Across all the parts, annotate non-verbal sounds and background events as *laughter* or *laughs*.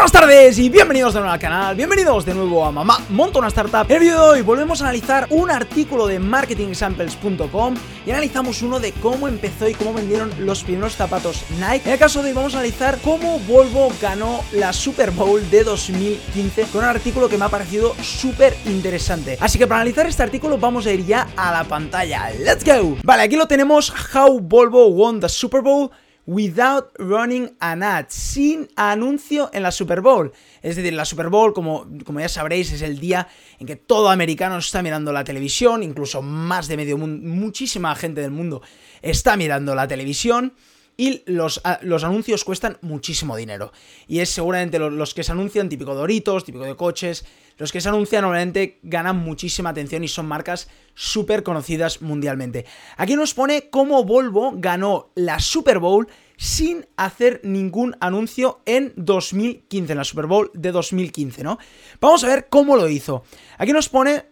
Buenas tardes y bienvenidos de nuevo al canal, bienvenidos de nuevo a Mamá Monta una Startup. En el vídeo de hoy volvemos a analizar un artículo de marketingexamples.com y analizamos uno de cómo empezó y cómo vendieron los primeros zapatos Nike. En el caso de hoy vamos a analizar cómo Volvo ganó la Super Bowl de 2015 con un artículo que me ha parecido súper interesante. Así que para analizar este artículo vamos a ir ya a la pantalla. ¡Let's go! Vale, aquí lo tenemos, How Volvo Won the Super Bowl without running an ad, sin anuncio en la Super Bowl. Es decir, la Super Bowl, como, como ya sabréis, es el día en que todo americano está mirando la televisión, incluso más de medio mundo, muchísima gente del mundo está mirando la televisión. Y los, los, anuncios cuestan muchísimo dinero. Y es seguramente los, los, que se anuncian, típico Doritos, típico de coches, los que se anuncian normalmente ganan muchísima atención y son marcas súper conocidas mundialmente. Aquí nos pone cómo Volvo ganó la Super Bowl sin hacer ningún anuncio en 2015, en la Super Bowl de 2015, ¿no? Vamos a ver cómo lo hizo. Aquí nos pone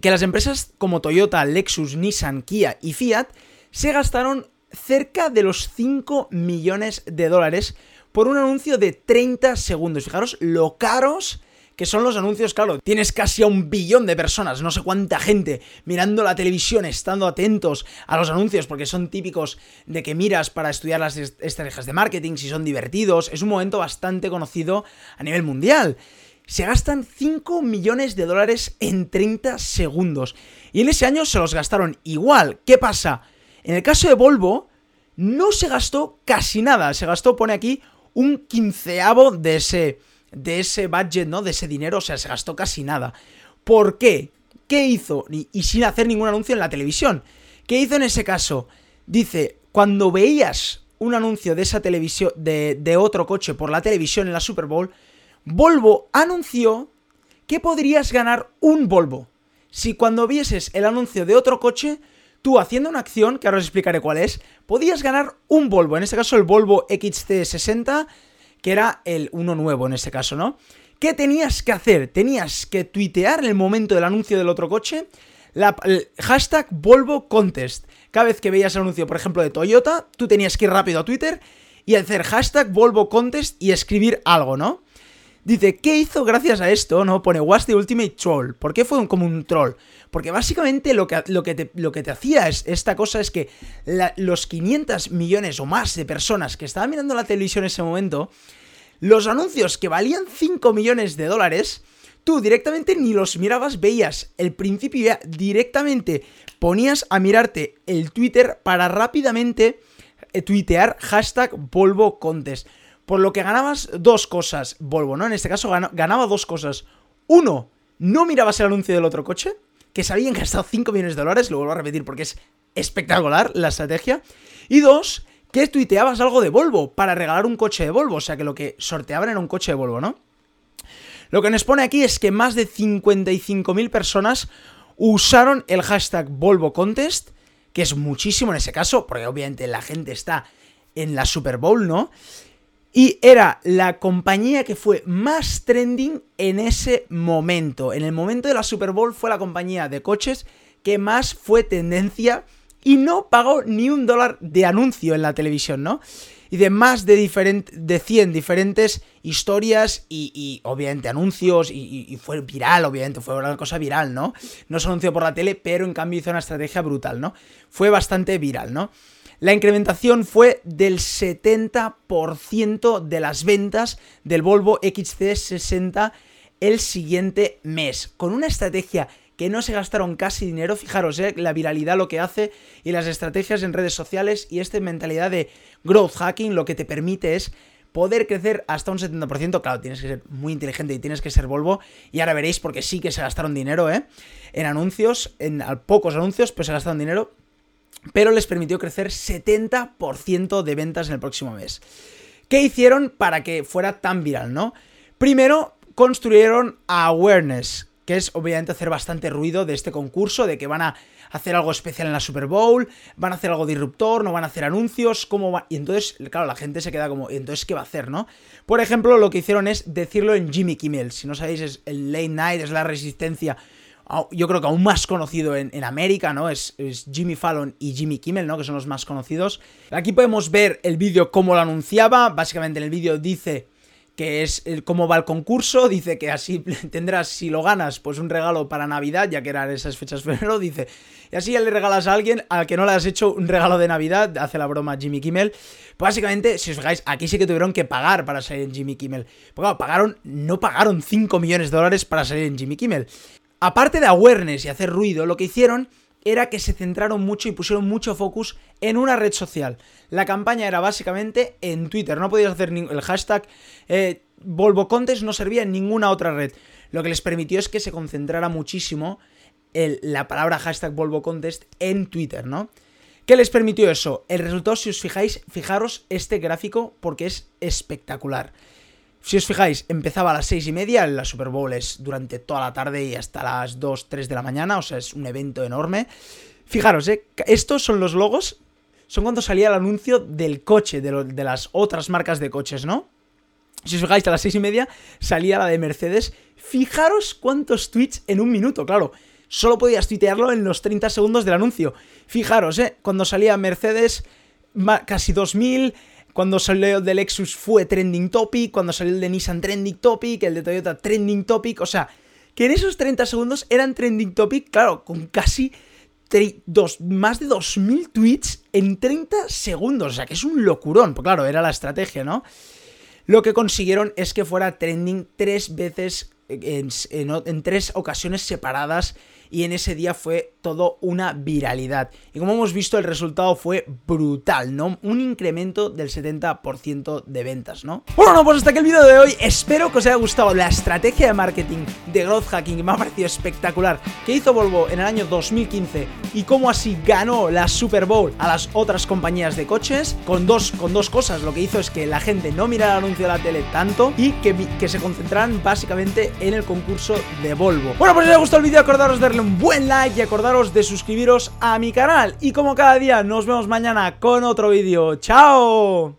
que las empresas como Toyota, Lexus, Nissan, Kia y Fiat se gastaron cerca de los 5 millones de dólares por un anuncio de 30 segundos. Fijaros lo caros que son los anuncios, claro, tienes casi a un billón de personas, no sé cuánta gente, mirando la televisión, estando atentos a los anuncios, porque son típicos de que miras para estudiar las estrategias de marketing, si son divertidos, es un momento bastante conocido a nivel mundial. Se gastan 5 millones de dólares en 30 segundos. Y en ese año se los gastaron igual. ¿Qué pasa? En el caso de Volvo, no se gastó casi nada. Se gastó, pone aquí, un quinceavo de ese, de ese budget, ¿no? De ese dinero. O sea, se gastó casi nada. ¿Por qué? ¿Qué hizo? Y, sin hacer ningún anuncio en la televisión. ¿Qué hizo en ese caso? Dice, cuando veías un anuncio de esa televisión, de, de otro coche por la televisión en la Super Bowl, Volvo anunció que podrías ganar un Volvo. Si cuando vieses el anuncio de otro coche, tú haciendo una acción, que ahora os explicaré cuál es, podías ganar un Volvo, en este caso el Volvo XC60, que era el uno nuevo en este caso, ¿no? ¿Qué tenías que hacer? Tenías que tuitear el momento del anuncio del otro coche la, el hashtag Volvo Contest. Cada vez que veías el anuncio, por ejemplo, de Toyota, tú tenías que ir rápido a Twitter y hacer hashtag Volvo Contest y escribir algo, ¿no? Dice, ¿qué hizo gracias a esto? No, pone Was the Ultimate Troll. ¿Por qué fue como un troll? Porque básicamente lo que, lo que, te, lo que te hacía es, esta cosa es que los 500 millones o más de personas que estaban mirando la televisión en ese momento, los anuncios que valían 5 millones de dólares, tú directamente ni los mirabas, veías el principio directamente ponías a mirarte el Twitter para rápidamente eh, tuitear hashtag Volvo Contest. Por lo que ganabas dos cosas, Volvo, ¿no? En este caso ganaba dos cosas. Uno, no mirabas el anuncio del otro coche, que se habían gastado 5 millones de dólares, lo vuelvo a repetir porque es espectacular la estrategia. Y dos, que tuiteabas algo de Volvo para regalar un coche de Volvo, o sea que lo que sorteaban era un coche de Volvo, ¿no? Lo que nos pone aquí es que más de 55.000 personas usaron el hashtag Volvo Contest, que es muchísimo en ese caso, porque obviamente la gente está en la Super Bowl, ¿no? Y era la compañía que fue más trending en ese momento. En el momento de la Super Bowl fue la compañía de coches que más fue tendencia y no pagó ni un dólar de anuncio en la televisión, ¿no? Y de más de, de 100 diferentes historias y, obviamente anuncios y, y, fue viral, obviamente, fue una cosa viral, ¿no? No se anunció por la tele, pero en cambio hizo una estrategia brutal, ¿no? Fue bastante viral, ¿no? La incrementación fue del 70% de las ventas del Volvo XC60 el siguiente mes, con una estrategia que no se gastaron casi dinero, fijaros, eh, la viralidad lo que hace y las estrategias en redes sociales y esta mentalidad de growth hacking lo que te permite es poder crecer hasta un 70%, claro, tienes que ser muy inteligente y tienes que ser Volvo, y ahora veréis porque sí que se gastaron dinero, ¿eh? En anuncios, en pocos anuncios, pues se gastaron dinero, pero les permitió crecer 70% de ventas en el próximo mes. ¿Qué hicieron para que fuera tan viral, no? Primero, construyeron awareness, que es obviamente hacer bastante ruido de este concurso, de que van a hacer algo especial en la Super Bowl, van a hacer algo disruptor, no van a hacer anuncios, ¿cómo va? Y entonces, claro, la gente se queda como, ¿y entonces qué va a hacer, no? Por ejemplo, lo que hicieron es decirlo en Jimmy Kimmel. Si no sabéis, es el late night, es la resistencia yo creo que aún más conocido en, América, ¿no? Es, Jimmy Fallon y Jimmy Kimmel, ¿no? Que son los más conocidos. Aquí podemos ver el vídeo cómo lo anunciaba. Básicamente en el vídeo dice que es cómo va el concurso, dice que así *laughs* tendrás, si lo ganas, pues un regalo para Navidad, ya que eran esas fechas *laughs* febrero, dice, y así ya le regalas a alguien al que no le has hecho un regalo de Navidad, hace la broma Jimmy Kimmel. Pues básicamente, si os fijáis, aquí sí que tuvieron que pagar para salir en Jimmy Kimmel. Porque pagaron, no pagaron 5 millones de dólares para salir en Jimmy Kimmel. Aparte de awareness y hacer ruido, lo que hicieron era que se centraron mucho y pusieron mucho focus en una red social. La campaña era básicamente en Twitter, no podías hacer el hashtag eh, Volvo no servía en ninguna otra red. Lo que les permitió es que se concentrara muchísimo la palabra hashtag Volvo Contest en Twitter, ¿no? ¿Qué les permitió eso? El resultado, si os fijáis, fijaros este gráfico porque es espectacular. Si os fijáis, empezaba a las 6 y media, la Super Bowl es durante toda la tarde y hasta las 2, 3 de la mañana, o sea, es un evento enorme. Fijaros, ¿eh? estos son los logos, son cuando salía el anuncio del coche, de, de las otras marcas de coches, ¿no? Si os fijáis, a las 6 y media salía la de Mercedes. Fijaros cuántos tweets en un minuto, claro. Solo podías tuitearlo en los 30 segundos del anuncio. Fijaros, ¿eh? Cuando salía Mercedes, casi 2000 cuando salió el de Lexus fue trending topic, cuando salió el de Nissan trending topic, el de Toyota trending topic, o sea, que en esos 30 segundos eran trending topic, claro, con casi dos, más de 2.000 tweets en 30 segundos, o sea, que es un locurón, pues claro, era la estrategia, ¿no? Lo que consiguieron es que fuera trending tres veces en, en tres ocasiones separadas y en ese día fue todo una viralidad. Y como hemos visto, el resultado fue brutal, ¿no? Un incremento del 70% de ventas, ¿no? Bueno, no, pues hasta aquí el vídeo de hoy. Espero que os haya gustado la estrategia de marketing de growth hacking, que me ha parecido espectacular, que hizo Volvo en el año 2015 y cómo así ganó la Super Bowl a las otras compañías de coches, con dos, con dos cosas. Lo que hizo es que la gente no mirara el anuncio de la tele tanto y que, que se concentraran básicamente en el concurso de Volvo. Bueno, pues si os ha gustado el vídeo, acordaros de darle un buen like y acordaros de suscribiros a mi canal. Y como cada día, nos vemos mañana con otro vídeo. ¡Chao!